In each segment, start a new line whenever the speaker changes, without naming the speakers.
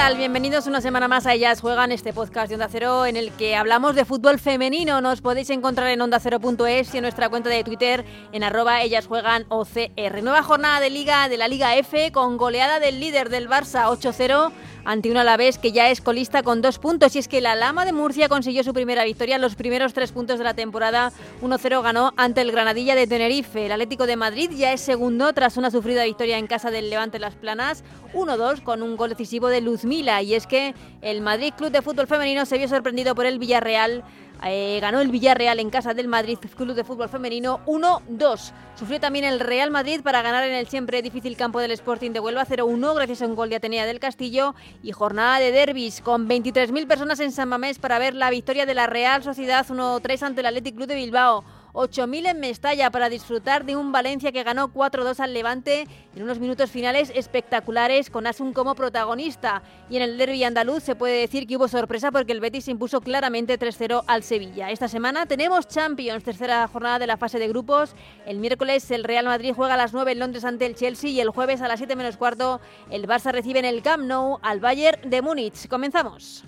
Bienvenidos una semana más a Ellas Juegan, este podcast de Onda Cero en el que hablamos de fútbol femenino. Nos podéis encontrar en ondacero.es y en nuestra cuenta de Twitter en arroba Ellas Juegan OCR. Nueva jornada de Liga de la Liga F con goleada del líder del Barça 8-0 ante un Alavés que ya es colista con dos puntos. Y es que la Lama de Murcia consiguió su primera victoria en los primeros tres puntos de la temporada. 1-0 ganó ante el Granadilla de Tenerife. El Atlético de Madrid ya es segundo tras una sufrida victoria en casa del Levante Las Planas. 1-2 con un gol decisivo de Y es que el Madrid Club de Fútbol Femenino se vio sorprendido por el Villarreal eh, ganó el Villarreal en casa del Madrid Club de Fútbol Femenino 1-2. Sufrió también el Real Madrid para ganar en el siempre difícil campo del Sporting de Huelva 0-1 gracias a un gol de Atenea del Castillo y jornada de derbis con 23.000 personas en San Mamés para ver la victoria de la Real Sociedad 1-3 ante el Athletic Club de Bilbao. 8.000 en Mestalla para disfrutar de un Valencia que ganó 4-2 al Levante en unos minutos finales espectaculares con Asun como protagonista. Y en el derby andaluz se puede decir que hubo sorpresa porque el Betis impuso claramente 3-0 al Sevilla. Esta semana tenemos Champions, tercera jornada de la fase de grupos. El miércoles el Real Madrid juega a las 9 en Londres ante el Chelsea y el jueves a las 7 menos cuarto el Barça recibe en el Camp Nou al Bayern de Múnich. Comenzamos.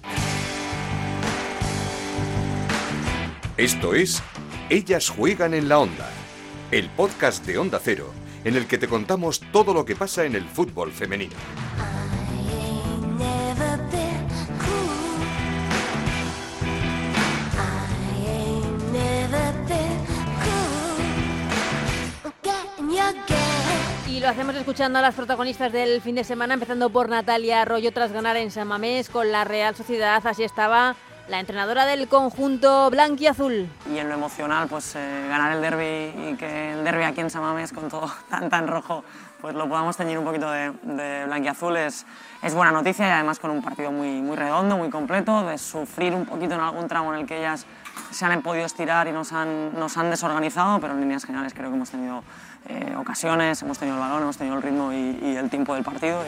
Esto es ellas juegan en la onda, el podcast de Onda Cero, en el que te contamos todo lo que pasa en el fútbol femenino.
Y lo hacemos escuchando a las protagonistas del fin de semana, empezando por Natalia Arroyo tras ganar en San Mamés con la Real Sociedad. Así estaba la entrenadora del conjunto blanquiazul.
Y en lo emocional, pues eh, ganar el derby y que el derby aquí en Samames con todo tan tan rojo, pues lo podamos teñir un poquito de, de blanquiazul es, es buena noticia y además con un partido muy, muy redondo, muy completo, de sufrir un poquito en algún tramo en el que ellas se han podido estirar y nos han, nos han desorganizado, pero en líneas generales creo que hemos tenido eh, ocasiones, hemos tenido el balón, hemos tenido el ritmo y, y el tiempo del partido.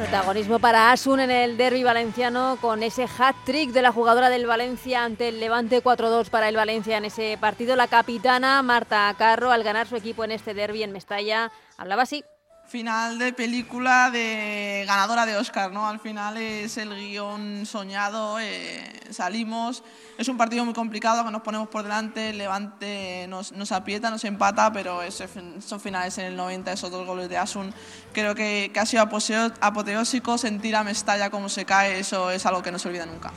Protagonismo para Asun en el derby valenciano con ese hat-trick de la jugadora del Valencia ante el Levante 4-2 para el Valencia en ese partido. La capitana Marta Carro al ganar su equipo en este derby en Mestalla hablaba así
final de película de ganadora de Oscar, ¿no? Al final es el guion soñado, eh, salimos, es un partido muy complicado que nos ponemos por delante, Levante nos, nos aprieta, nos empata, pero esos finales en el 90, esos dos goles de Asun, creo que, que ha sido apoteósico, sentir a Mestalla como se cae, eso es algo que no se olvida nunca.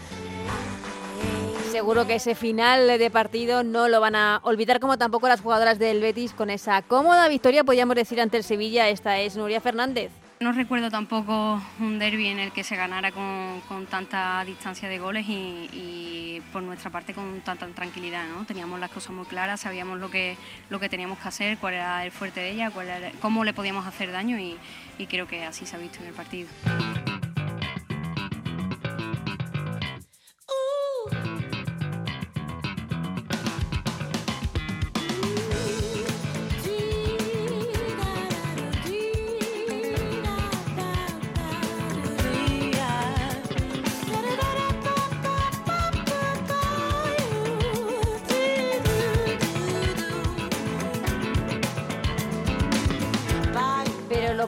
Seguro que ese final de partido no lo van a olvidar, como tampoco las jugadoras del Betis con esa cómoda victoria, podríamos decir, ante el Sevilla. Esta es Nuria Fernández.
No recuerdo tampoco un derby en el que se ganara con, con tanta distancia de goles y, por nuestra parte con tanta tranquilidad. Teníamos las cosas muy claras, sabíamos lo que, lo que teníamos que hacer, cuál era el fuerte de ella, cuál cómo le podíamos hacer daño y creo que así se ha visto en el partido.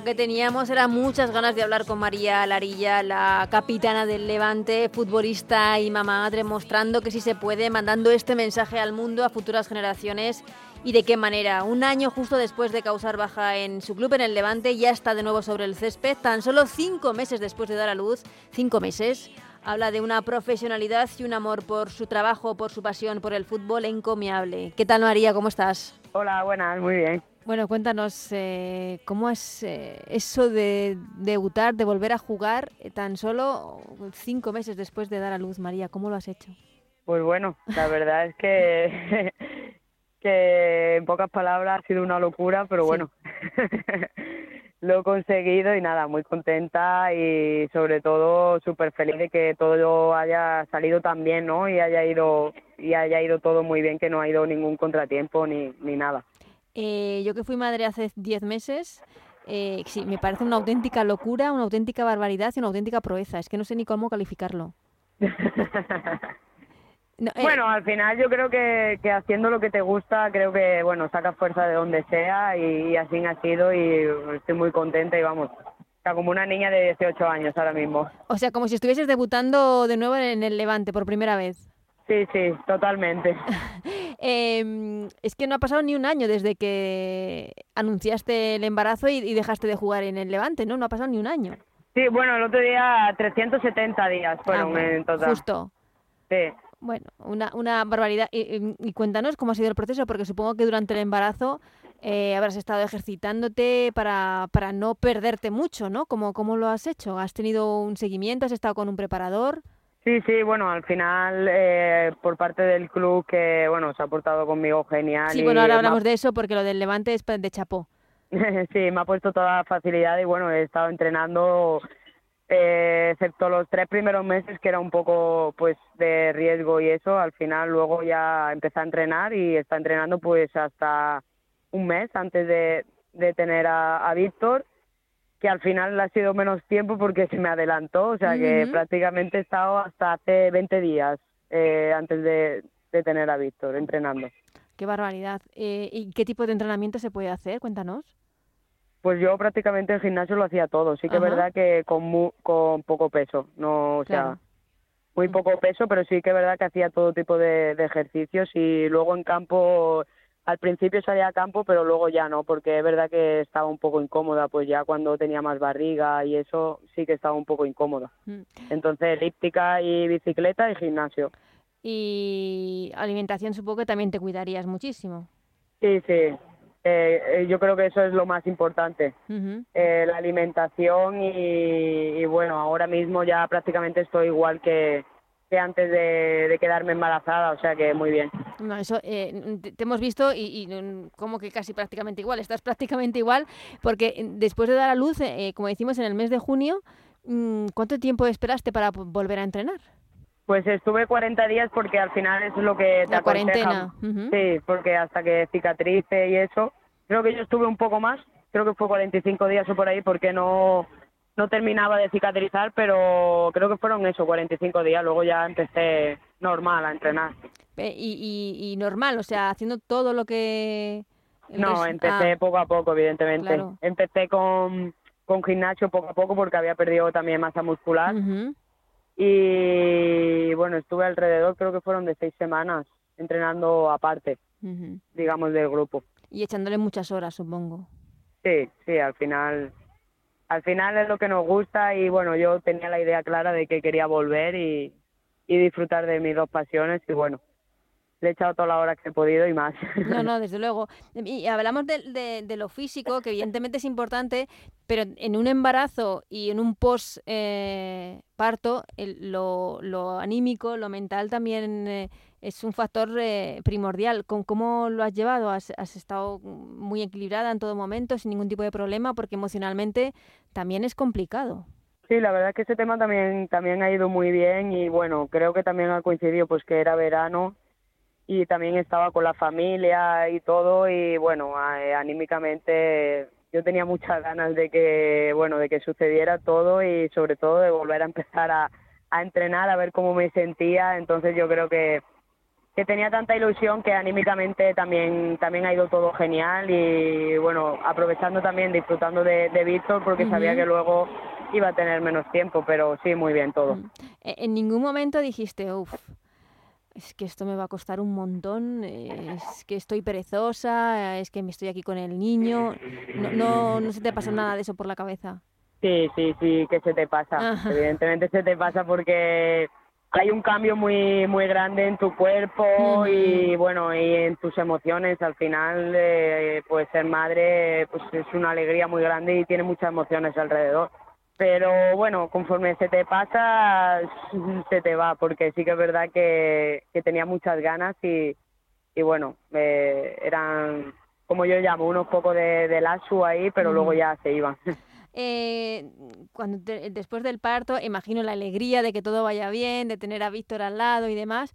Que teníamos era muchas ganas de hablar con María Larilla, la capitana del Levante, futbolista y mamá madre, mostrando que sí se puede, mandando este mensaje al mundo, a futuras generaciones y de qué manera. Un año justo después de causar baja en su club en el Levante, ya está de nuevo sobre el césped, tan solo cinco meses después de dar a luz, cinco meses. Habla de una profesionalidad y un amor por su trabajo, por su pasión, por el fútbol encomiable. ¿Qué tal María? ¿Cómo estás?
Hola, buenas, muy bien.
Bueno, cuéntanos, eh, ¿cómo es eh, eso de debutar, de volver a jugar eh, tan solo cinco meses después de dar a luz, María? ¿Cómo lo has hecho?
Pues bueno, la verdad es que, que en pocas palabras ha sido una locura, pero bueno, lo he conseguido y nada, muy contenta y sobre todo súper feliz de que todo haya salido tan bien, ¿no? Y haya ido y haya ido todo muy bien, que no ha ido ningún contratiempo ni, ni nada.
Eh, yo que fui madre hace 10 meses, eh, sí, me parece una auténtica locura, una auténtica barbaridad y una auténtica proeza. Es que no sé ni cómo calificarlo. No, eh,
Bueno, al final yo creo que, que haciendo lo que te gusta, creo que, bueno, sacas fuerza de donde sea y, y así ha sido y estoy muy contenta y vamos, sea, como una niña de 18 años ahora mismo.
o sea, como si estuvieses debutando de nuevo en el Levante por primera vez.
Sí, sí, totalmente.
Eh, es que no ha pasado ni un año desde que anunciaste el embarazo y, y dejaste de jugar en el Levante, ¿no? No ha pasado ni un año.
Sí, bueno, el otro día 370 días fueron
Ah, bueno,
en total.
Justo.
Sí.
Bueno, una, una barbaridad. Y, y- y cuéntanos cómo ha sido el proceso, porque supongo que durante el embarazo eh, habrás estado ejercitándote para, para no perderte mucho, ¿no? ¿Cómo, ¿Cómo lo has hecho? ¿Has tenido un seguimiento? ¿Has estado con un preparador?
Sí, sí, bueno, al final eh, por parte del club que, bueno, se ha portado conmigo genial.
Sí, bueno, ahora
ha-
hablamos de eso porque lo del Levante es de chapó.
sí, me ha puesto toda la facilidad y bueno, he estado entrenando, eh, excepto los tres primeros meses que era un poco pues de riesgo y eso, al final luego ya empecé a entrenar y está entrenando pues hasta un mes antes de, de tener a, a Víctor, que al final ha sido menos tiempo porque se me adelantó, o sea que prácticamente he estado hasta hace 20 días eh, antes de, de tener a Víctor entrenando.
Qué barbaridad. Eh, ¿Y qué tipo de entrenamiento se puede hacer? Cuéntanos.
Pues yo prácticamente en gimnasio lo hacía todo. Sí que
Ajá.
es verdad que con, mu- con poco peso, no, o sea, muy poco peso, pero sí que es verdad que hacía todo tipo de, de ejercicios y luego en campo, al principio salía a campo, pero luego ya no, porque es verdad que estaba un poco incómoda, pues ya cuando tenía más barriga y eso sí que estaba un poco incómoda.
Mm.
Entonces elíptica y bicicleta y gimnasio.
Y alimentación supongo que también te cuidarías muchísimo.
Sí, sí. Eh, eh, yo creo que eso es lo más importante. Eh, la alimentación y, y, bueno, ahora mismo ya prácticamente estoy igual que, antes de, de quedarme embarazada, o sea que muy bien.
No, eso eh, te, te hemos visto y, y, mm, como que casi prácticamente igual, estás prácticamente igual, porque eh, después de dar a luz, eh, como decimos en el mes de junio, mm, ¿cuánto tiempo esperaste para volver a entrenar?
Pues estuve 40 días porque al final eso es lo que te
La
aconsejan.
cuarentena.
Sí, porque hasta que cicatrice y eso, creo que yo estuve un poco más, creo que fue 45 días o por ahí porque no no terminaba de cicatrizar, pero creo que fueron eso, 45 días, luego ya empecé normal a entrenar.
Y, y- y normal, o sea, haciendo todo lo que...
No, empecé
ah,
poco a poco, evidentemente.
claro.
Empecé con, con gimnasio poco a poco porque había perdido también masa muscular. Y bueno, estuve alrededor, creo que fueron de seis semanas entrenando aparte, digamos, del grupo.
Y echándole muchas horas, supongo.
Sí, sí, al final, al final es lo que nos gusta y bueno, yo tenía la idea clara de que quería volver y, y disfrutar de mis dos pasiones y bueno, le he echado toda la hora que he podido y más.
No, no, desde luego. Y hablamos de, de- de lo físico, que evidentemente es importante, pero en un embarazo y en un post eh, parto, el- lo, lo anímico, lo mental también eh, es un factor eh, primordial. ¿Con cómo lo has llevado? ¿Has, has estado muy equilibrada en todo momento, sin ningún tipo de problema? Porque emocionalmente también es complicado.
Sí, la verdad es que ese tema también también ha ido muy bien y bueno, creo que también ha coincidido pues que era verano y también estaba con la familia y todo y bueno, eh, anímicamente yo tenía muchas ganas de que bueno, de que sucediera todo y sobre todo de volver a empezar a, a entrenar, a ver cómo me sentía, entonces yo creo que que tenía tanta ilusión que anímicamente también también ha ido todo genial y bueno aprovechando también disfrutando de, de Víctor porque sabía que luego iba a tener menos tiempo pero sí muy bien todo.
Mm. E- En ningún momento dijiste, uff, es que esto me va a costar un montón, es que estoy perezosa, es que me estoy aquí con el niño. No, no, no se te pasó nada de eso por la cabeza.
sí sí sí que se te pasa
Ajá.
evidentemente se te pasa porque hay un cambio muy muy grande en tu cuerpo y bueno y en tus emociones al final eh, pues ser madre pues es una alegría muy grande y tiene muchas emociones alrededor pero bueno conforme se te pasa se te va porque sí que es verdad que, que tenía muchas ganas y y bueno eh, eran como yo llamo unos pocos de, de ahí pero luego ya se iban
Eh, cuando te- después del parto, imagino la alegría de que todo vaya bien, de tener a Víctor al lado y demás.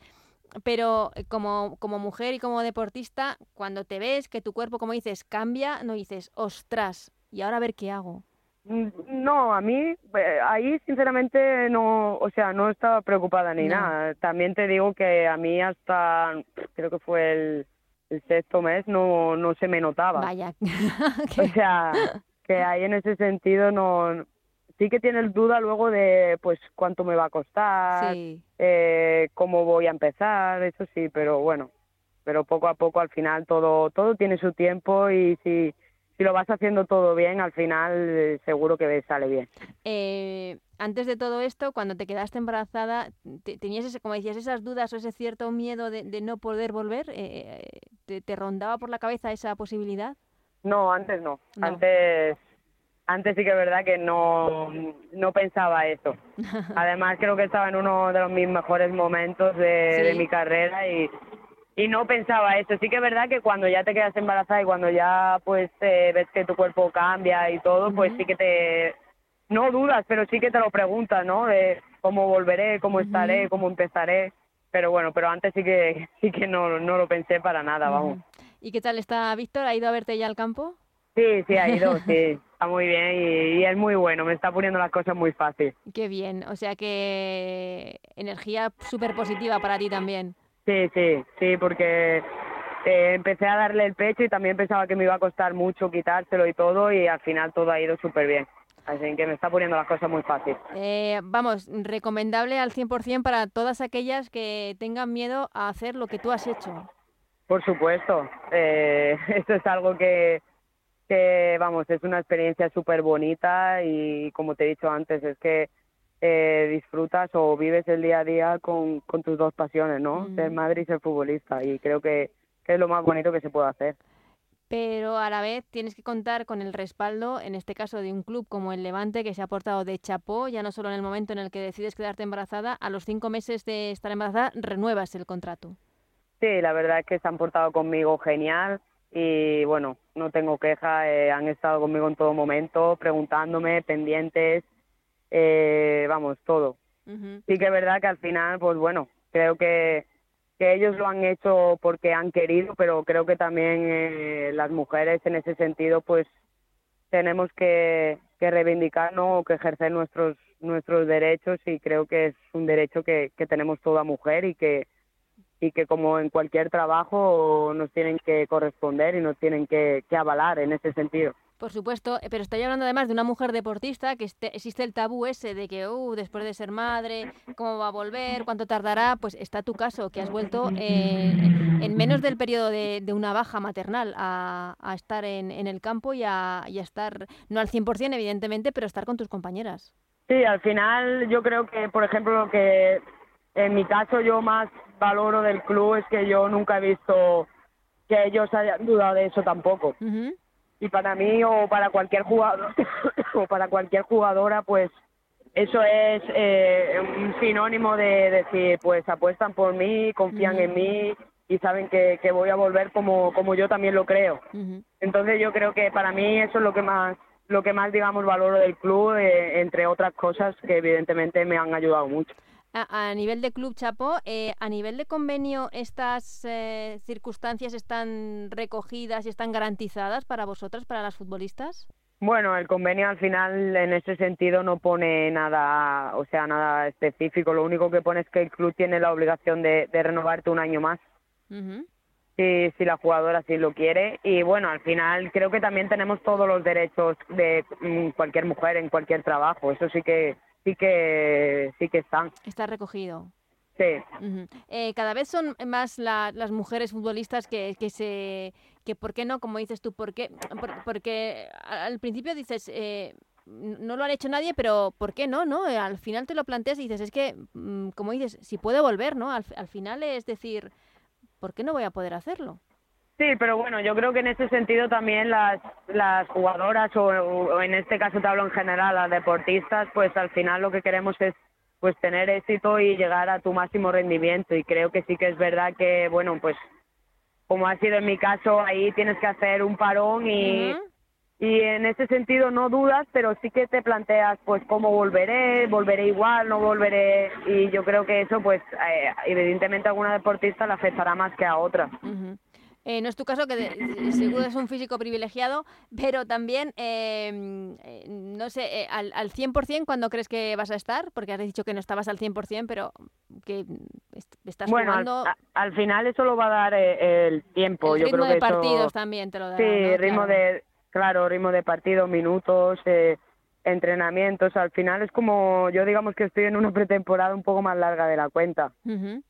Pero eh, como, como mujer y como deportista, cuando te ves que tu cuerpo, como dices, cambia, no dices, ostras, y ahora a ver qué hago.
Mm, No, a mí eh, ahí sinceramente no, o sea, no estaba preocupada ni
No.
nada. También te digo que a mí hasta creo que fue el, el sexto mes no no se me notaba.
Vaya.
O sea, que ahí en ese sentido no sí que tienes duda luego de pues cuánto me va a costar,
sí.
eh, cómo voy a empezar, eso sí, pero bueno, pero poco a poco al final todo todo tiene su tiempo y si si lo vas haciendo todo bien, al final eh, seguro que sale bien.
Eh, antes de todo esto, cuando te quedaste embarazada, te- ¿tenías, ese, como decías, esas dudas o ese cierto miedo de, de no poder volver? Eh, ¿te, te rondaba por la cabeza esa posibilidad?
No, antes no.
No.
Antes antes sí que es verdad que no no pensaba eso. Además creo que estaba en uno de los mis mejores momentos de, de
Sí.
mi carrera y y no pensaba eso. Sí que es verdad que cuando ya te quedas embarazada y cuando ya pues eh, ves que tu cuerpo cambia y todo, pues sí que te no dudas, pero sí que te lo preguntas, ¿no? De cómo volveré, cómo estaré, cómo empezaré. Pero bueno, pero antes sí que sí que no no lo pensé para nada, vamos.
¿Y qué tal está Víctor? ¿Ha ido a verte ya al campo?
Sí, sí ha ido, sí. Está muy bien y, y es muy bueno, me está poniendo las cosas muy fácil.
Qué bien, o sea que energía súper positiva para ti también.
Sí, sí, sí, porque eh, empecé a darle el pecho y también pensaba que me iba a costar mucho quitárselo y todo y al final todo ha ido súper bien. Así que me está poniendo las cosas muy fácil.
Eh, vamos, recomendable al 100% para todas aquellas que tengan miedo a hacer lo que tú has hecho.
Por supuesto, eh, esto es algo que, que, vamos, es una experiencia súper bonita y como te he dicho antes, es que eh, disfrutas o vives el día a día con, con tus dos pasiones, ¿no?
Mm.
Ser madre y ser futbolista y creo que, que es lo más bonito que se puede hacer.
Pero a la vez tienes que contar con el respaldo, en este caso de un club como el Levante, que se ha portado de chapó, ya no solo en el momento en el que decides quedarte embarazada, a los cinco meses de estar embarazada renuevas el contrato.
Sí, la verdad es que se han portado conmigo genial y bueno, no tengo queja, eh, han estado conmigo en todo momento, preguntándome, pendientes, eh, vamos, todo.
Ujú.
Sí que es verdad que al final, pues bueno, creo que, que ellos lo han hecho porque han querido, pero creo que también eh, las mujeres en ese sentido, pues tenemos que, que reivindicarnos o que ejercer nuestros nuestros derechos y creo que es un derecho que, que tenemos toda mujer y que y que como en cualquier trabajo nos tienen que corresponder y nos tienen que, que avalar en ese sentido.
Por supuesto, eh, pero estoy hablando además de una mujer deportista que este- existe el tabú ese de que, uh, después de ser madre, ¿cómo va a volver? ¿Cuánto tardará? Pues está tu caso, que has vuelto eh, en menos del periodo de, de una baja maternal a, a estar en, en el campo y a, y a estar, no al 100% evidentemente, pero estar con tus compañeras.
Sí, al final yo creo que, por ejemplo, lo que en mi caso yo más valoro del club es que yo nunca he visto que ellos hayan dudado de eso tampoco. Y para mí o para cualquier jugador o para cualquier jugadora, pues eso es eh, un sinónimo de decir, pues apuestan por mí, confían en mí y saben que, que voy a volver como, como yo también lo creo. Entonces yo creo que para mí eso es lo que más lo que más digamos valoro del club eh, entre otras cosas que evidentemente me han ayudado mucho.
A, a nivel de Club Chapo, eh, a nivel de convenio, ¿estas eh, circunstancias están recogidas y están garantizadas para vosotras, para las futbolistas?
Bueno, el convenio al final en ese sentido no pone nada, o sea, nada específico. Lo único que pone es que el club tiene la obligación de, de renovarte un año más si, si la jugadora sí lo quiere. Y bueno, al final creo que también tenemos todos los derechos de mm, cualquier mujer en cualquier trabajo. Eso sí que sí que sí que están.
Está recogido.
Sí.
Eh, cada vez son más la- las mujeres futbolistas que, que se que por qué no como dices tú por qué Por- porque al principio dices eh, no lo han hecho nadie pero por qué no no Eh, al final te lo planteas y dices es que mm, como dices si puede volver no al, al final es decir por qué no voy a poder hacerlo
Sí, pero bueno, yo creo que en ese sentido también las, las jugadoras, o, o en este caso te hablo en general, las deportistas, pues al final lo que queremos es pues tener éxito y llegar a tu máximo rendimiento. Y creo que sí que es verdad que, bueno, pues como ha sido en mi caso, ahí tienes que hacer un parón y, y en ese sentido no dudas, pero sí que te planteas pues cómo volveré, volveré igual, no volveré. Y yo creo que eso pues eh, evidentemente a alguna deportista le afectará más que a otra.
Eh, no es tu caso, que de- seguro es un físico privilegiado, pero también, eh, eh, no sé, eh, al, al 100% ¿cuándo crees que vas a estar? Porque has dicho que no estabas al 100%, pero que est- estás
bueno, al,
jugando...
al final eso lo va a dar eh, el tiempo.
el
Yo
ritmo
creo
de
que eso-
partidos también te lo dará,
Sí,
¿no?
ritmo
Claro.
de, claro, ritmo de partido, minutos, eh, entrenamientos. Al final es como, yo digamos que estoy en una pretemporada un poco más larga de la cuenta.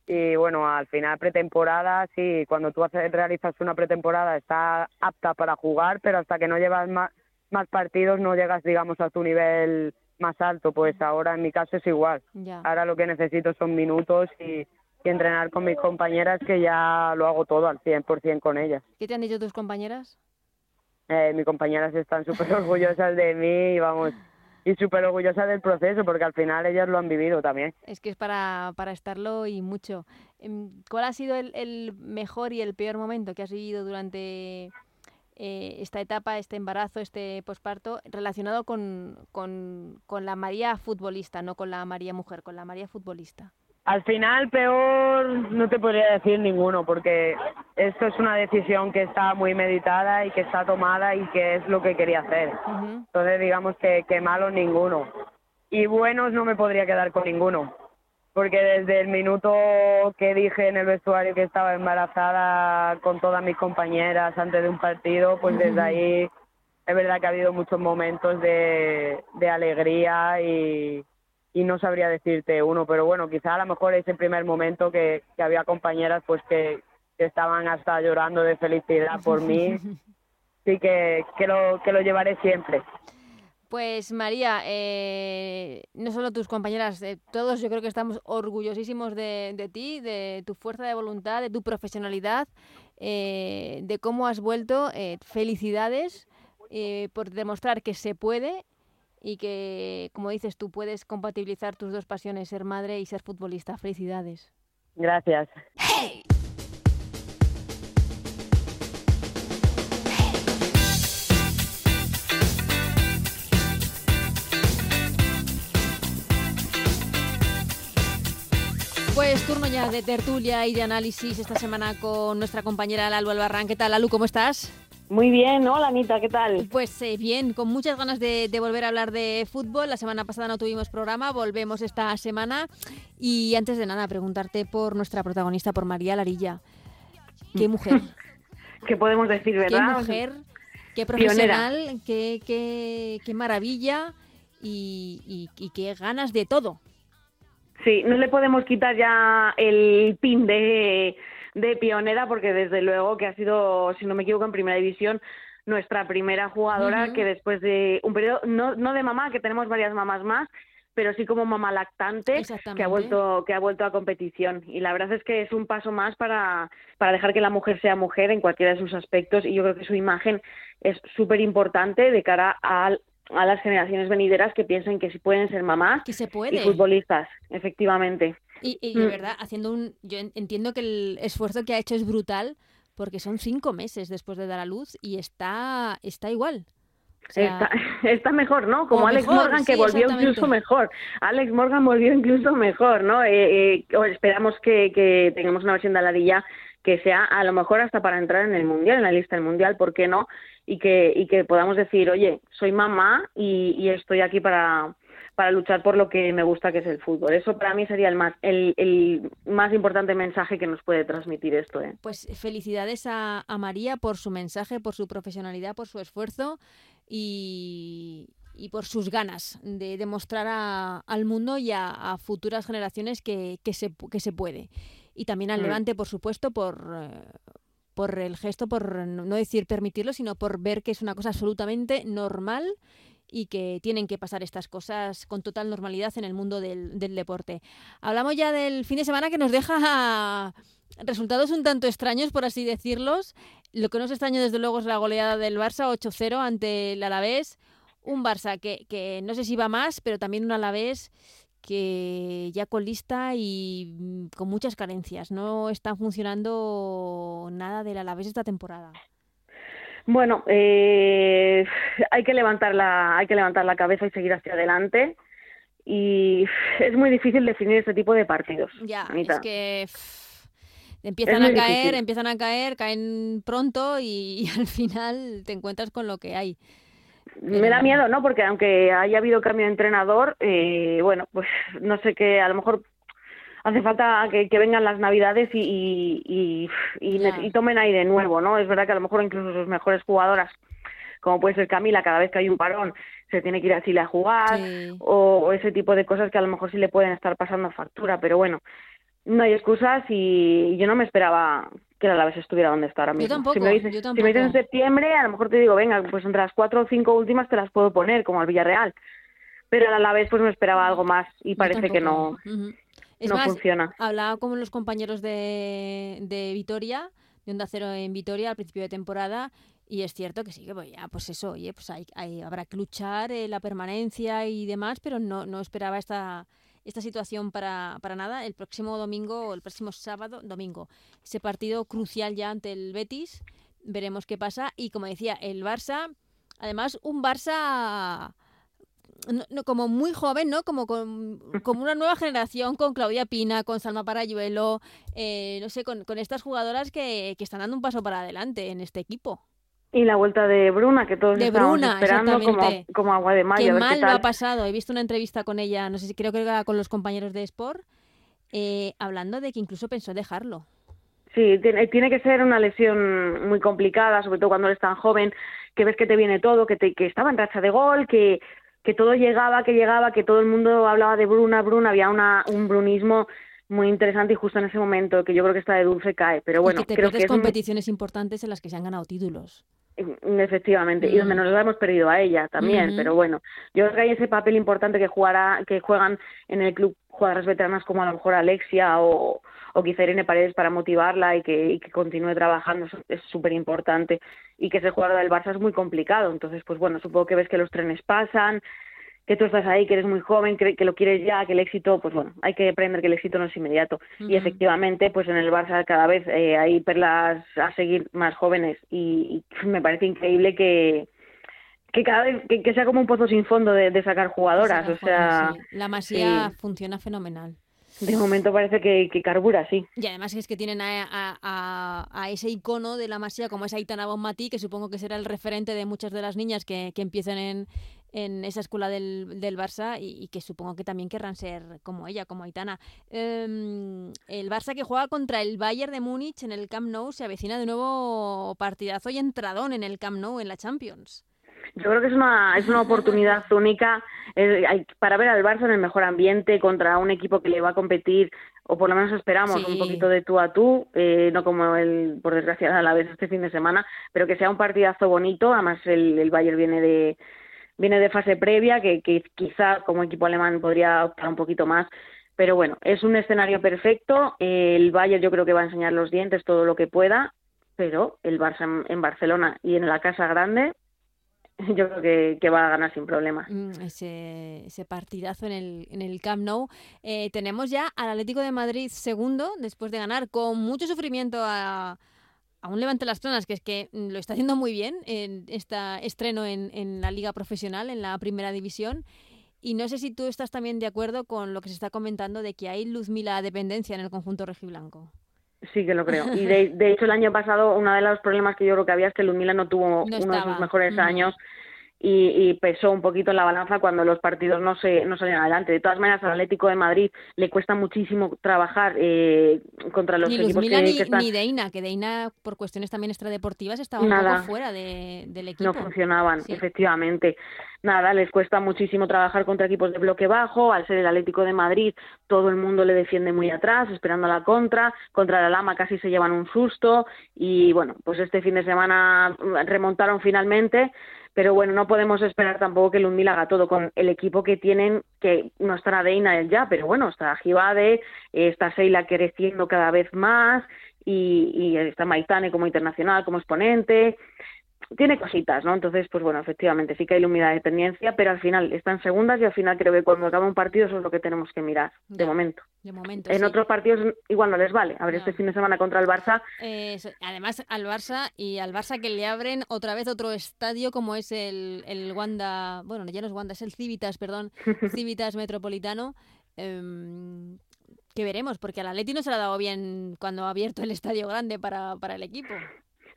Y bueno, al final pretemporada, sí, cuando tú haces, realizas una pretemporada está apta para jugar, pero hasta que no llevas más, más partidos no llegas, digamos, a tu nivel más alto. Pues ahora en mi caso es igual.
Ya.
Ahora lo que necesito son minutos y, y entrenar con mis compañeras que ya lo hago todo al 100% con ellas.
¿Qué te han dicho tus compañeras?
Eh, mis compañeras están súper orgullosas de mí y vamos, y súper orgullosas del proceso porque al final ellas lo han vivido también.
Es que es para, para estarlo y mucho. Em, ¿Cuál ha sido el, el mejor y el peor momento que has vivido durante eh, esta etapa, este embarazo, este posparto, relacionado con, con, con la María futbolista, no con la María mujer, con la María futbolista?
Al final, peor no te podría decir ninguno, porque esto es una decisión que está muy meditada y que está tomada y que es lo que quería hacer. Entonces, digamos que, que malos ninguno. Y buenos no me podría quedar con ninguno, porque desde el minuto que dije en el vestuario que estaba embarazada con todas mis compañeras antes de un partido, pues desde ahí es verdad que ha habido muchos momentos de, de alegría y, y no sabría decirte uno, pero bueno, quizá a lo mejor ese primer momento que, que había compañeras pues que, que estaban hasta llorando de felicidad por mí, sí que, que, lo, que lo llevaré siempre.
Pues María, eh, no solo tus compañeras, eh, todos yo creo que estamos orgullosísimos de, de ti, de tu fuerza de voluntad, de tu profesionalidad, eh, de cómo has vuelto. eh, felicidades por demostrar que se puede y que, como dices tú, puedes compatibilizar tus dos pasiones, ser madre y ser futbolista. Felicidades.
Gracias.
Pues turno ya de tertulia y de análisis esta semana con nuestra compañera Lalu Albarrán. ¿Qué tal, Lalu? ¿Cómo estás?
Muy bien, hola Anita, ¿qué tal?
Pues eh, bien, con muchas ganas de, de volver a hablar de fútbol. La semana pasada no tuvimos programa, volvemos esta semana. Y antes de nada, preguntarte por nuestra protagonista, por María Larilla. ¿Qué mujer?
¿Qué podemos decir,
¿Qué
verdad?
mujer? ¿Qué profesional? Qué, qué, qué maravilla? Y, y- y qué ganas de todo.
Sí, no le podemos quitar ya el pin de, de pionera porque desde luego que ha sido, si no me equivoco, en primera división nuestra primera jugadora que después de un periodo, no, no de mamá, que tenemos varias mamás más, pero sí como mamá lactante que ha vuelto que ha vuelto a competición. Y la verdad es que es un paso más para, para dejar que la mujer sea mujer en cualquiera de sus aspectos. Y yo creo que su imagen es súper importante de cara al- a las generaciones venideras que piensen que sí pueden ser mamás
Que se
y futbolistas, efectivamente.
Y, y de
Mm.
verdad, haciendo un. Yo en- entiendo que el esfuerzo que ha hecho es brutal, porque son cinco meses después de dar a luz y está, está igual. O sea,
Está, está mejor, ¿no? Como Alex
mejor,
Morgan, que
sí,
volvió incluso mejor. Alex Morgan volvió incluso mejor, ¿no? Eh, eh, esperamos que, que tengamos una versión de Aladilla que sea a lo mejor hasta para entrar en el Mundial, en la lista del Mundial, ¿por qué no? Y que, y que podamos decir, oye, soy mamá y, y estoy aquí para, para luchar por lo que me gusta, que es el fútbol. Eso para mí sería el más, el, el más importante mensaje que nos puede transmitir esto, ¿eh?
Pues felicidades a, a María por su mensaje, por su profesionalidad, por su esfuerzo y, y por sus ganas de demostrar a- al mundo y a, a futuras generaciones que, que, se, que se puede. Y también al
Mm.
Levante, por supuesto, por, eh, por el gesto, por no decir permitirlo, sino por ver que es una cosa absolutamente normal y que tienen que pasar estas cosas con total normalidad en el mundo del, deporte. Hablamos ya del fin de semana que nos deja resultados un tanto extraños, por así decirlos. Lo que no es extraño, desde luego, es la goleada del Barça 8-0 ante el Alavés. Un Barça que, que no sé si va más, pero también un Alavés que ya colista y mm, con muchas carencias. No está funcionando nada del Alavés esta temporada.
Bueno, eh, hay que levantar la, hay que levantar la cabeza y seguir hacia adelante. Y es muy difícil definir este tipo de partidos.
Ya,
Anita.
es que Empiezan a caer, empiezan a caer, caen pronto y, al final te encuentras con lo que hay.
Me da miedo, ¿no? Porque aunque haya habido cambio de entrenador, eh, bueno, pues no sé qué, a lo mejor hace falta que, vengan las navidades y, y, y, tomen aire nuevo, ¿no? Es verdad que a lo mejor incluso sus mejores jugadoras, como puede ser Camila, cada vez que hay un parón se tiene que ir a Chile a jugar o, ese tipo de cosas que a lo mejor sí le pueden estar pasando factura, pero bueno, no hay excusas y yo no me esperaba que la Alavés estuviera donde está ahora mismo.
Yo tampoco,
si me dices,
yo
Si me dices en septiembre, a lo mejor te digo, venga, pues entre las cuatro o cinco últimas te las puedo poner, como al Villarreal. Pero a la vez pues me esperaba algo más y parece que no
es
no
más,
funciona.
Hablaba con los compañeros de, de Vitoria, de Onda Cero en Vitoria al principio de temporada, y es cierto que sí, que pues ya, pues eso, oye, pues hay, habrá que luchar eh, la permanencia y demás, pero no, no esperaba esta, esta situación para, para nada. El próximo domingo, o el próximo sábado, domingo, ese partido crucial ya ante el Betis, veremos qué pasa. Y como decía, el Barça, además, un Barça no, como muy joven, ¿no? Como con, como una nueva generación con Claudia Pina, con Salma Parayuelo, eh, no sé, con, con estas jugadoras que, que, están dando un paso para adelante en este equipo.
Y la vuelta de Bruna, que todos estamos esperando como, como, agua de mayo.
Qué mal lo ha pasado. He visto una entrevista con ella, no sé si creo que era con los compañeros de Sport, eh, hablando de que incluso pensó dejarlo.
Sí, tiene, tiene, que ser una lesión muy complicada, sobre todo cuando eres tan joven, que ves que te viene todo, que, te, que estaba en racha de gol, que, que todo llegaba, que llegaba, que todo el mundo hablaba de Bruna, Bruna, había una, un brunismo muy interesante y justo en ese momento que yo creo que esta de Dulce cae, pero bueno,
y que
creo que es
competiciones importantes en las que se han ganado títulos.
Mm, efectivamente, y donde mm. nos lo hemos perdido a ella también, pero bueno, yo creo que hay ese papel importante que jugará, que juegan en el club jugadoras veteranas como a lo mejor Alexia o, o quizá Irene Paredes para motivarla y que, y que continúe trabajando es súper importante y que ese jugador del Barça es muy complicado. Entonces, pues bueno, supongo que ves que los trenes pasan, que tú estás ahí, que eres muy joven, que, que, lo quieres ya, que el éxito, pues bueno, hay que aprender que el éxito no es inmediato. Y efectivamente, pues en el Barça cada vez eh, hay perlas a seguir más jóvenes y, me parece increíble que, que cada vez que, sea como un pozo sin fondo de, sacar jugadoras. o sea,
la masía funciona fenomenal.
De momento parece que, que, carbura, sí.
Y además es que tienen a, a, ese icono de la Masía como es Aitana Bonmatí, que supongo que será el referente de muchas de las niñas que, que empiecen en, en esa escuela del, del Barça y, que supongo que también querrán ser como ella, como Aitana. Em, el Barça que juega contra el Bayern de Múnich en el Camp Nou se avecina de nuevo partidazo y entradón en el Camp Nou en la Champions.
Yo creo que es una, es una oportunidad única eh, para ver al Barça en el mejor ambiente contra un equipo que le va a competir, o por lo menos esperamos un poquito de tú a tú, eh, no como el, por desgracia, a la vez este fin de semana, pero que sea un partidazo bonito. Además, el, el Bayern viene de, viene de fase previa, que, que quizá como equipo alemán podría optar un poquito más. Pero bueno, es un escenario perfecto. El Bayern yo creo que va a enseñar los dientes todo lo que pueda, pero el Barça en Barcelona y en la Casa Grande yo creo que, va a ganar sin problema.
Mm, ese, ese, partidazo en el, en el Camp Nou. Eh, tenemos ya al Atlético de Madrid segundo, después de ganar con mucho sufrimiento a, a un Levante las Planas, que es que mm, lo está haciendo muy bien en este estreno en, en la liga profesional, en la primera división. Y no sé si tú estás también de acuerdo con lo que se está comentando de que hay Luzmila dependencia en el conjunto rojiblanco.
Sí que lo creo. Y de, de, hecho el año pasado uno de los problemas que yo creo que había es que Luzmila no tuvo uno de sus mejores años y, pesó un poquito en la balanza cuando los partidos no se no salían adelante. De todas maneras, al Atlético de Madrid le cuesta muchísimo trabajar eh, contra los equipos que,
ni,
están...
ni Deina, que Deina, por cuestiones también extradeportivas, estaba un poco fuera del equipo.
No funcionaban, efectivamente. Nada, les cuesta muchísimo trabajar contra equipos de bloque bajo. Al ser el Atlético de Madrid, todo el mundo le defiende muy atrás, esperando la contra. Contra la Lama casi se llevan un susto. Y bueno, pues este fin de semana remontaron finalmente pero bueno, no podemos esperar tampoco que el haga todo con el equipo que tienen, que no estará Deina ya, pero bueno, está Gibade, está Seila creciendo cada vez más y, y está Maitane como internacional, como exponente tiene cositas, ¿no? Entonces, pues bueno, efectivamente sí que hay humedad de dependencia, pero al final están segundas y al final creo que cuando acaba un partido eso es lo que tenemos que mirar, de momento.
De momento
en otros partidos igual no les vale. A ver, este fin de semana contra el Barça.
además, al Barça y al Barça que le abren otra vez otro estadio como es el, el Wanda, bueno, ya no es Wanda, es el Civitas, perdón, Civitas Metropolitano. Em, Que veremos, porque al Atleti no se le ha dado bien cuando ha abierto el estadio grande para, para el equipo.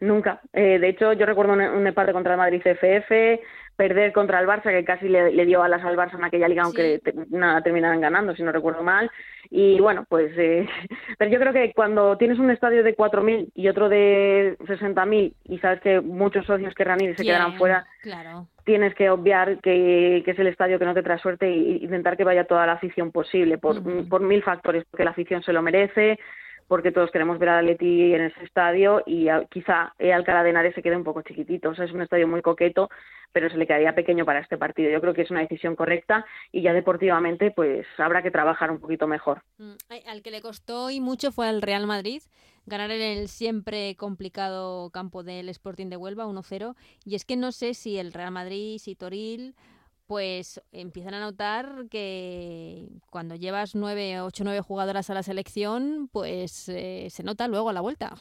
Nunca. Eh, de hecho, yo recuerdo un, un, empate contra el Madrid FF, perder contra el Barça, que casi le, le dio alas al Barça en aquella liga, aunque te, nada, terminaran ganando, si no recuerdo mal. Y bueno, pues. Eh, pero yo creo que cuando tienes un estadio de 4.000 y otro de 60.000 y sabes que muchos socios querrán ir y se quedarán fuera,
claro.
tienes que obviar que, que, es el estadio que no te trae suerte e intentar que vaya toda la afición posible, por, uh -huh. por mil factores, porque la afición se lo merece porque todos queremos ver a Atleti en ese estadio y quizá Alcalá de Henares se quede un poco chiquitito. O sea, es un estadio muy coqueto, pero se le quedaría pequeño para este partido. Yo creo que es una decisión correcta y ya deportivamente pues habrá que trabajar un poquito mejor.
Al que le costó y mucho fue al Real Madrid ganar en el siempre complicado campo del Sporting de Huelva 1-0 y es que no sé si el Real Madrid, si Toril pues empiezan a notar que cuando llevas nueve, ocho, nueve jugadoras a la selección, pues eh, se nota luego a la vuelta.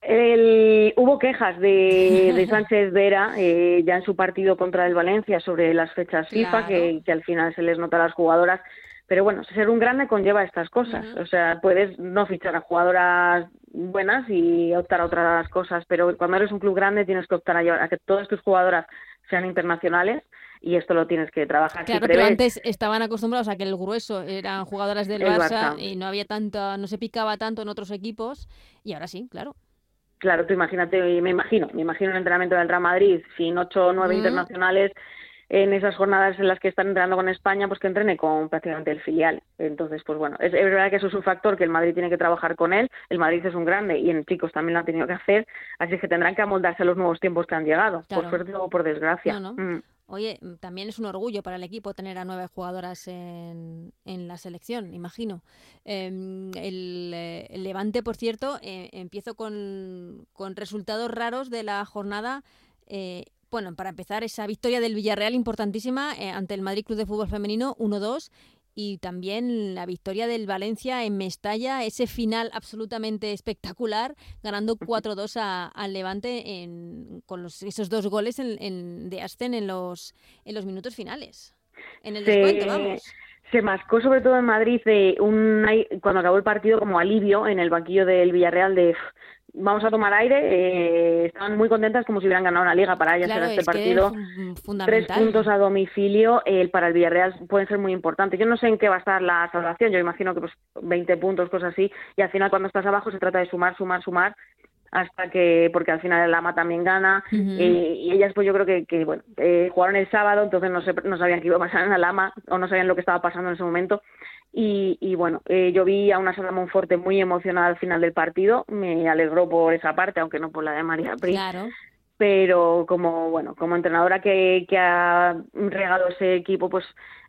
El, hubo quejas de, de Sánchez Vera eh, ya en su partido contra el Valencia sobre las fechas FIFA,
Claro.
que, que al final se les nota a las jugadoras. Pero bueno, ser un grande conlleva estas cosas. O sea, puedes no fichar a jugadoras buenas y optar a otras cosas, pero cuando eres un club grande tienes que optar a, llevar- a que todas tus jugadoras sean internacionales y esto lo tienes que trabajar. Si
Claro, pero antes estaban acostumbrados a que el grueso eran jugadoras del
El
Barça,
Barça.
y no había tanta, no se picaba tanto en otros equipos y ahora sí, claro.
Claro, tú imagínate, me imagino, me imagino un entrenamiento del Real Madrid sin ocho o nueve
Mm.
internacionales en esas jornadas en las que están entrenando con España, pues que entrene con prácticamente el filial. Entonces, pues bueno, es, es verdad que eso es un factor que el Madrid tiene que trabajar con él. El Madrid es un grande y en chicos también lo han tenido que hacer, así que tendrán que amoldarse a los nuevos tiempos que han llegado,
Claro.
por suerte o por desgracia.
No, no.
Mm.
Oye, también es un orgullo para el equipo tener a nueve jugadoras en, en la selección, imagino. Em, el, eh, el Levante, por cierto, eh, empiezo con, con resultados raros de la jornada. Eh, bueno, para empezar, esa victoria del Villarreal importantísima eh, ante el Madrid Club de Fútbol Femenino 1-2 y también la victoria del Valencia en Mestalla, ese final absolutamente espectacular, ganando 4-2 a- al Levante en, con los- esos dos goles en- en- de Asten en los, en los minutos finales. En el descuento, vamos.
Se mascó sobre todo en Madrid de un ai- cuando acabó el partido como alivio en el banquillo del Villarreal de "Uf, vamos a tomar aire, eh, estaban muy contentas como si hubieran ganado una liga para ellas
Claro,
era este
es que
partido.
es fun-
Tres puntos a domicilio eh, para el Villarreal pueden ser muy importantes. Yo no sé en qué va a estar la salvación, yo imagino que pues 20 puntos, cosas así, y al final cuando estás abajo se trata de sumar, sumar, sumar hasta que, porque al final el AMA también gana, eh, y ellas pues yo creo que, que bueno, eh, jugaron el sábado, entonces no, se, no sabían qué iba a pasar en el AMA, o no sabían lo que estaba pasando en ese momento, y, y bueno, eh, yo vi a una Sara Monforte muy emocionada al final del partido, me alegró por esa parte, aunque no por la de María Pri,
Claro.
pero como bueno como entrenadora que, que ha regado ese equipo pues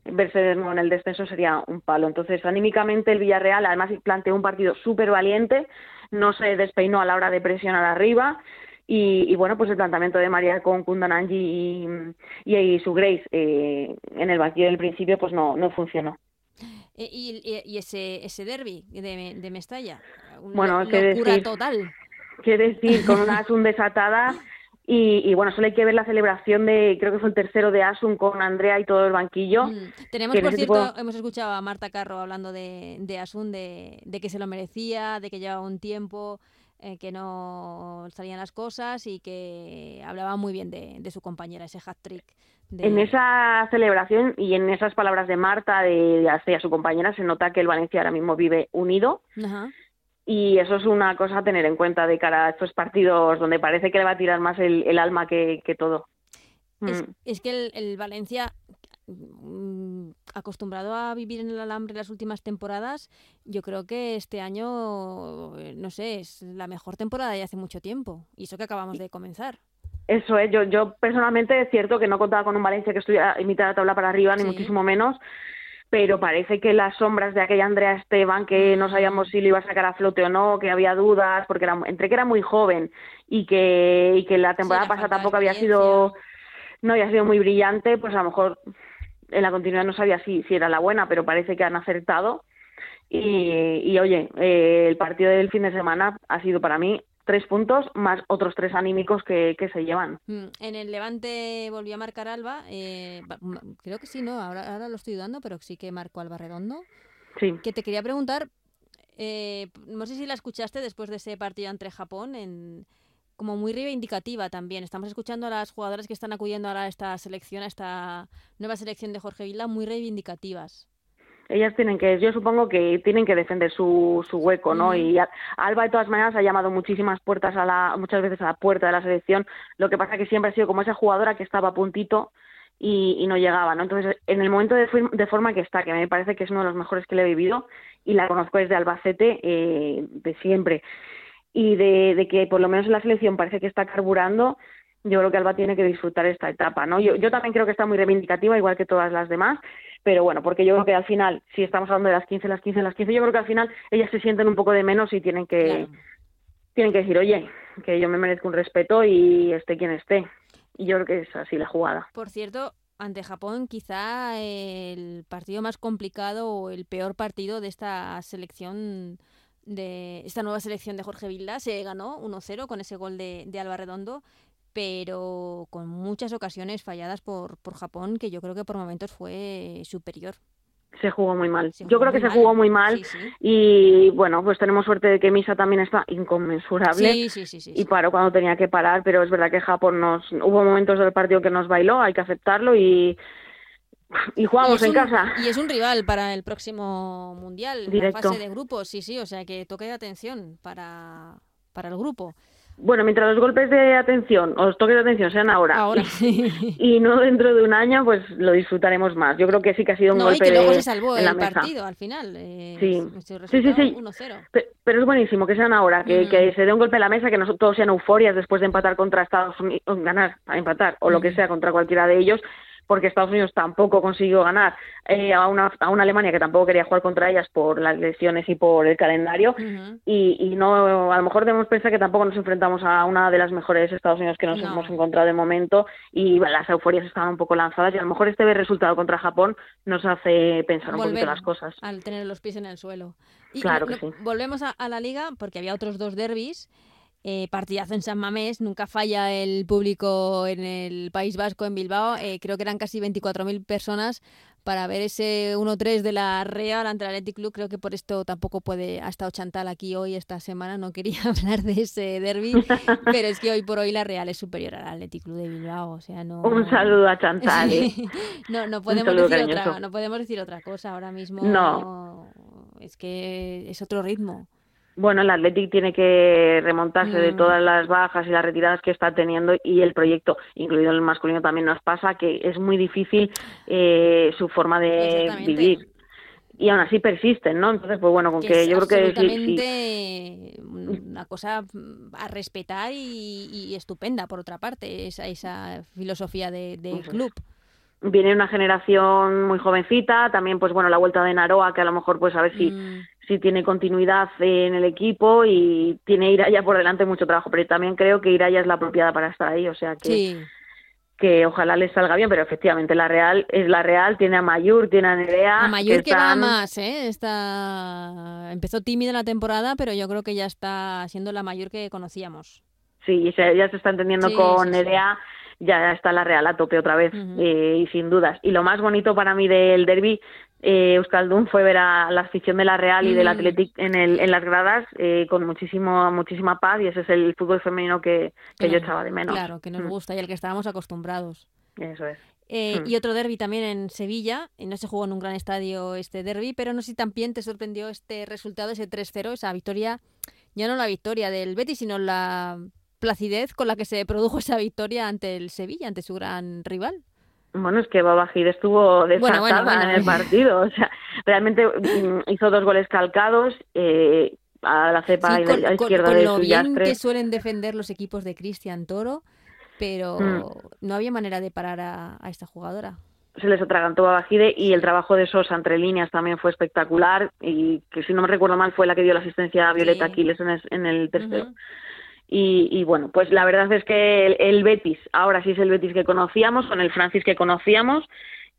verse de nuevo en el descenso sería un palo entonces anímicamente el Villarreal además planteó un partido súper valiente no se despeinó a la hora de presionar arriba y, y bueno pues el planteamiento de María con Kundananji y, y, y su Grace eh, en el banquillo del principio pues no no funcionó
Y, y- y ese, ese derby de, de Mestalla. Una
Bueno, qué
locura
decir.
total.
quiere decir con una Asun desatada y, y bueno solo hay que ver la celebración de creo que fue el tercero de Asun con Andrea y todo el banquillo
Mm. Tenemos, por cierto,
tipo-
hemos escuchado a Marta Carro hablando de, de Asun, de, de que se lo merecía, de que llevaba un tiempo eh, que no salían las cosas y que hablaba muy bien de, de su compañera, ese hat-trick. de-
En esa celebración y en esas palabras de Marta, de hacia su compañera, se nota que el Valencia ahora mismo vive unido
Ajá.
y eso es una cosa a tener en cuenta de cara a estos partidos donde parece que le va a tirar más el, el alma que, que todo.
Es,
Mm.
es que el, el Valencia, acostumbrado a vivir en el alambre las últimas temporadas, yo creo que este año, eh, no sé, es la mejor temporada de hace mucho tiempo. Y eso que acabamos de comenzar.
Eso es, yo, yo personalmente es cierto que no contaba con un Valencia que estuviera en mitad de la tabla para arriba, ni muchísimo menos, pero parece que las sombras de aquella Andrea Esteban, que no sabíamos si lo iba a sacar a flote o no, que había dudas, porque era, entre que era muy joven y que, y que la temporada
la
pasada tampoco había sido, no había sido muy brillante, pues a lo mejor en la continuidad no sabía si, si era la buena, pero parece que han acertado. Y, y oye, eh, el partido del fin de semana ha sido para mí tres puntos más otros tres anímicos que, que se llevan.
Mm, En el Levante volvió a marcar Alba. eh, creo que sí, ¿no? Ahora, ahora lo estoy dudando, pero sí que marcó Alba Redondo.
Sí.
Que te quería preguntar, eh, no sé si la escuchaste después de ese partido entre Japón, en, como muy reivindicativa también. Estamos escuchando a las jugadoras que están acudiendo ahora a esta selección, a esta nueva selección de Jorge Vila, muy reivindicativas
ellas tienen que, yo supongo que tienen que defender su, su hueco, ¿no? Y Alba de todas maneras ha llamado muchísimas puertas a la, muchas veces a la puerta de la selección, lo que pasa que siempre ha sido como esa jugadora que estaba a puntito y, y no llegaba, ¿no? Entonces, en el momento de, de, forma que está, que me parece que es uno de los mejores que le he vivido y la conozco desde Albacete eh, de siempre y de, de que por lo menos en la selección parece que está carburando, yo creo que Alba tiene que disfrutar esta etapa, ¿no? Yo, yo también creo que está muy reivindicativa, igual que todas las demás, pero bueno, porque yo creo que al final, si estamos hablando de las 15, las 15, las 15, yo creo que al final ellas se sienten un poco de menos y tienen que, tienen que decir, oye, que yo me merezco un respeto y esté quien esté. Y yo creo que es así la jugada.
Por cierto, ante Japón, quizá el partido más complicado o el peor partido de esta selección de esta nueva selección de Jorge Vilda se ganó 1-0 con ese gol de, de Alba Redondo pero con muchas ocasiones falladas por, por Japón, que yo creo que por momentos fue superior.
Se jugó muy mal. yo creo que se jugó muy mal y bueno, pues tenemos suerte de que Misa también está inconmensurable y paró cuando tenía que parar, pero es verdad que Japón nos hubo momentos del partido que nos bailó, hay que aceptarlo y y jugamos en casa.
Y es un rival para el próximo mundial, Directo. la fase de grupos, sí, sí, o sea que toque de atención para, para el grupo.
Bueno, mientras los golpes de atención o los toques de atención sean ahora, y, no dentro de un año, pues lo disfrutaremos más. Yo creo que sí que ha sido un
no,
golpe
y que luego
se
salvó
el
partido al final. Eh,
sí. sí, sí, sí. Pero, es buenísimo que sean ahora, que, que, se dé un golpe en la mesa, que no todos sean euforias después de empatar contra Estados Unidos, ganar, empatar, o lo que sea contra cualquiera de ellos, porque Estados Unidos tampoco consiguió ganar eh, a, una, a una Alemania que tampoco quería jugar contra ellas por las lesiones y por el calendario. Y, y, no a lo mejor debemos pensar que tampoco nos enfrentamos a una de las mejores Estados Unidos que nos hemos encontrado de momento. Y las euforias estaban un poco lanzadas y a lo mejor este resultado contra Japón nos hace pensar un poquito las cosas.
al tener los pies en el suelo. Y
claro que sí.
volvemos a, a la liga porque había otros dos derbis eh, partidazo en San Mamés, nunca falla el público en el País Vasco, en Bilbao. Eh, creo que eran casi 24.000 personas para ver ese 1-3 de la Real ante el Athletic Club. Creo que por esto tampoco puede, ha estado Chantal aquí hoy, esta semana. No quería hablar de ese derby, pero es que hoy por hoy la Real es superior al Athletic Club de Bilbao. O sea, no...
Un saludo a Chantal. ¿eh?
no, no, podemos decir otra, no podemos decir otra cosa ahora mismo.
No.
Es que es otro ritmo.
Bueno, el Athletic tiene que remontarse de mm. todas las bajas y las retiradas que está teniendo y el proyecto, incluido el masculino, también nos pasa que es muy difícil eh, su forma de vivir y aún así persisten, ¿no? Entonces, pues bueno, con que, yo creo que
sí, una cosa a respetar y, estupenda, por otra parte, esa, esa filosofía de, club.
Viene una generación muy jovencita, también, pues bueno, la vuelta de Naroa, que a lo mejor, pues a ver si mm si tiene continuidad en el equipo y tiene Iraya por delante mucho trabajo, pero también creo que Iraya es la apropiada para estar ahí, o sea que, que ojalá le salga bien, pero efectivamente la Real es la Real, tiene a Mayur, tiene a Nerea.
A Mayur que, va más, ¿eh? Está... Empezó tímida la temporada, pero yo creo que ya está siendo la Mayur que conocíamos.
Sí, ya se está entendiendo con Nerea. ya está la Real a tope otra vez eh, y sin dudas. Y lo más bonito para mí del derby eh, Euskaldun fue ver a la afición de la Real y del mm. Athletic en, el, en las gradas eh, con muchísimo, muchísima paz y ese es el fútbol femenino que, que yo echaba de menos.
Claro, que nos mm. gusta y al que estábamos acostumbrados.
Eso es.
Eh, mm. Y otro derby también en Sevilla, no se jugó en un gran estadio este derby, pero no sé si también te sorprendió este resultado, ese 3-0, esa victoria, ya no la victoria del Betis, sino la placidez con la que se produjo esa victoria ante el Sevilla, ante su gran rival.
Bueno, es que Babajid estuvo desatada en el partido. O sea, realmente mm, hizo dos goles calcados eh, a la cepa y a la izquierda
con,
de
lo bien que suelen defender los equipos de Cristian Toro, pero mm. no había manera de parar a, esta jugadora.
Se les atragantó Babajide y el trabajo de Sosa entre líneas también fue espectacular y que si no me recuerdo mal fue la que dio la asistencia a Violeta Aquiles en el, tercero. Y, bueno, pues la verdad es que el, Betis, ahora sí es el Betis que conocíamos, con el Francis que conocíamos,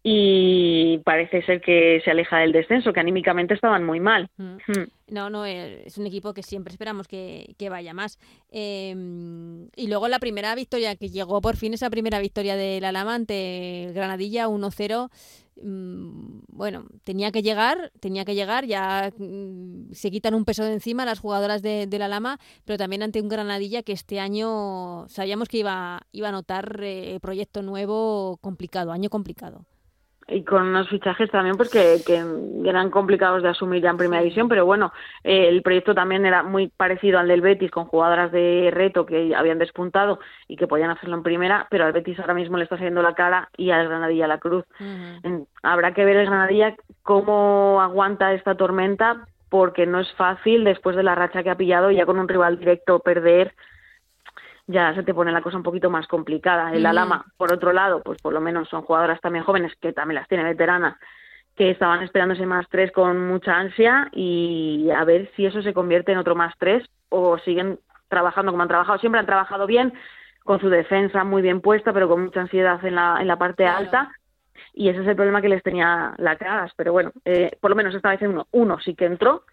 y parece ser que se aleja del descenso, que anímicamente estaban muy mal.
Mm.
Mm.
No, no, eh, es un equipo que siempre esperamos que, que vaya más. Em, y luego la primera victoria, que llegó por fin esa primera victoria del Alama ante el Granadilla 1-0. mm, Bueno, tenía que llegar, tenía que llegar, ya se quitan un peso de encima las jugadoras de, de la Lama, pero también ante un Granadilla que este año sabíamos que iba, iba a notar eh, proyecto nuevo complicado, año complicado.
Y con unos fichajes también pues que, que eran complicados de asumir ya en primera división pero bueno eh, el proyecto también era muy parecido al del Betis con jugadoras de reto que habían despuntado y que podían hacerlo en primera pero al Betis ahora mismo le está saliendo la cara y al Granadilla la cruz. Habrá que ver el Granadilla cómo aguanta esta tormenta porque no es fácil después de la racha que ha pillado y ya con un rival directo perder ya se te pone la cosa un poquito más complicada. El
Ujú.
Alama, por otro lado, pues por lo menos son jugadoras también jóvenes, que también las tiene veteranas, que estaban esperando ese más tres con mucha ansia y a ver si eso se convierte en otro más tres o siguen trabajando como han trabajado. Siempre han trabajado bien, con su defensa muy bien puesta, pero con mucha ansiedad en la, en la parte
Claro.
alta. Y ese es el problema que les tenía la Cagas. Pero bueno, eh, por lo menos esta vez en uno, uno sí que entró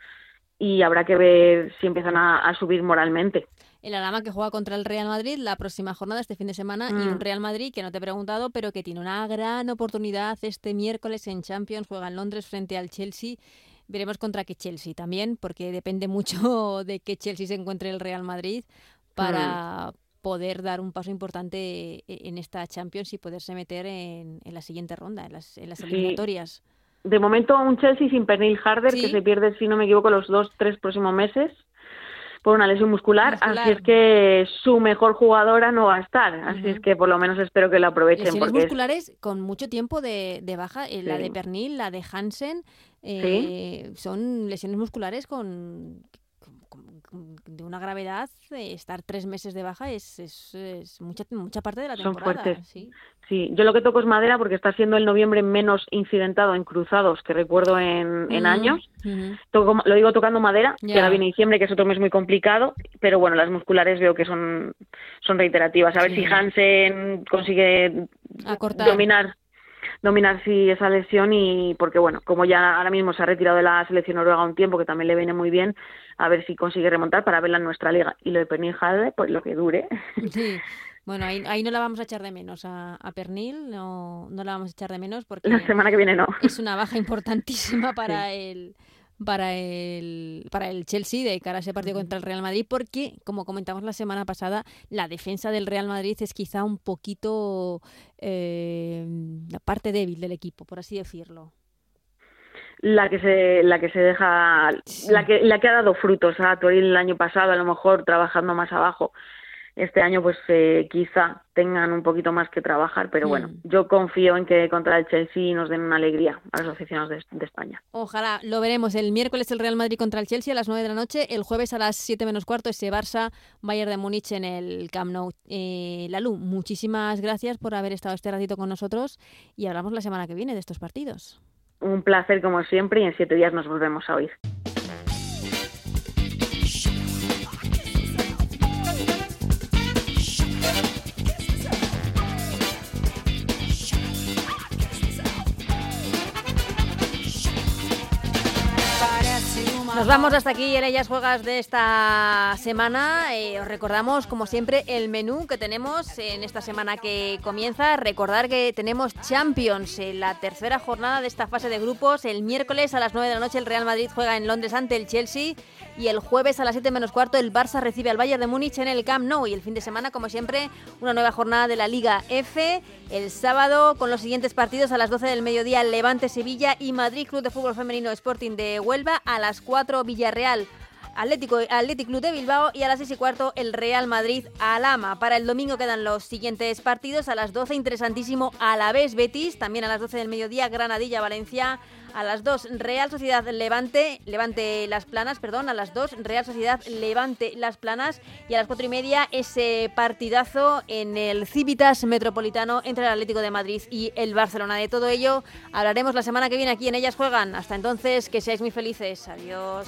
y habrá que ver si empiezan a, a subir moralmente.
El Alama que juega contra el Real Madrid la próxima jornada este fin de semana y
Mm.
un Real Madrid que no te he preguntado, pero que tiene una gran oportunidad este miércoles en Champions, juega en Londres frente al Chelsea. Veremos contra qué Chelsea también, porque depende mucho de que Chelsea se encuentre el Real Madrid para poder dar un paso importante e- en esta Champions y poderse meter en, en la siguiente ronda, en las, en las
Sí.
eliminatorias.
De momento un Chelsea sin Pernil Harder
Sí.
que se pierde, si no me equivoco, los dos, tres próximos meses por una lesión muscular,
Muscular.
así es que su mejor jugadora no va a estar, así es que por lo menos espero que la aprovechen
Lesiones
porque es-
musculares con mucho tiempo de, de baja, eh, la de Pernil, la de Hansen, eh, son lesiones musculares con- de una gravedad. eh, estar tres meses de baja es, es, es mucha, mucha parte de la
Son
temporada.
fuertes.
Sí.
Sí, yo lo que toco es madera porque está siendo el noviembre menos incidentado en cruzados que recuerdo en, en
Mm,
años. Toco- lo digo tocando madera, que ahora viene diciembre, que es otro mes muy complicado, pero bueno, las musculares veo que son, son reiterativas. A ver
Sí.
si Hansen consigue
Acortar.
dominar dominar si esa lesión y porque bueno, como ya ahora mismo se ha retirado de la selección noruega un tiempo que también le viene muy bien, a ver si consigue remontar para verla en nuestra liga y lo de Pernil Harder, pues lo que dure.
Sí. Bueno, ahí, ahí no la vamos a echar de menos a, a Pernil, no, no la vamos a echar de menos porque
La semana que viene no.
es una baja importantísima para el para el para el Chelsea de cara a ese partido contra el Real Madrid porque como comentamos la semana pasada la defensa del Real Madrid es quizá un poquito eh, la parte débil del equipo por así decirlo.
La que se la que se deja la que la que ha dado frutos a Toril el año pasado a lo mejor trabajando más abajo este año pues eh, quizá tengan un poquito más que trabajar pero bueno
Mm.
yo confío en que contra el Chelsea nos den una alegría a los aficionados de, de España
Ojalá lo veremos el miércoles el Real Madrid contra el Chelsea a las 9 de la noche, el jueves a las 7 menos cuarto ese Barça Bayern de Múnich en el Camp Nou. Eh, Lalu, muchísimas gracias por haber estado este ratito con nosotros y hablamos la semana que viene de estos partidos.
un placer como siempre y en siete días nos volvemos a oír
vamos hasta aquí en Ellas Juegas de esta semana. Eh, os recordamos, como siempre, el menú que tenemos en esta semana que comienza. Recordar que tenemos Champions en la tercera jornada de esta fase de grupos. El miércoles a las 9 de la noche el Real Madrid juega en Londres ante el Chelsea. Y el jueves a las 7 menos cuarto el Barça recibe al Bayern de Múnich en el Camp Nou. Y el fin de semana, como siempre, una nueva jornada de la Liga F. El sábado con los siguientes partidos a las 12 del mediodía Levante Sevilla y Madrid Club de Fútbol Femenino Sporting de Huelva. A las 4 Villarreal Atlético, Athletic Club de Bilbao y a las 6 y cuarto el Real Madrid Alama. Para el domingo quedan los siguientes partidos. A las 12 interesantísimo Alavés Betis. También a las 12 del mediodía Granadilla Valencia. A las 2 Real Sociedad Levante, Levante Las Planas, perdón, a las 2 Real Sociedad Levante Las Planas y a las 4 y media ese partidazo en el Civitas Metropolitano entre el Atlético de Madrid y el Barcelona. De todo ello hablaremos la semana que viene aquí en Ellas Juegan. Hasta entonces, que seáis muy felices. Adiós.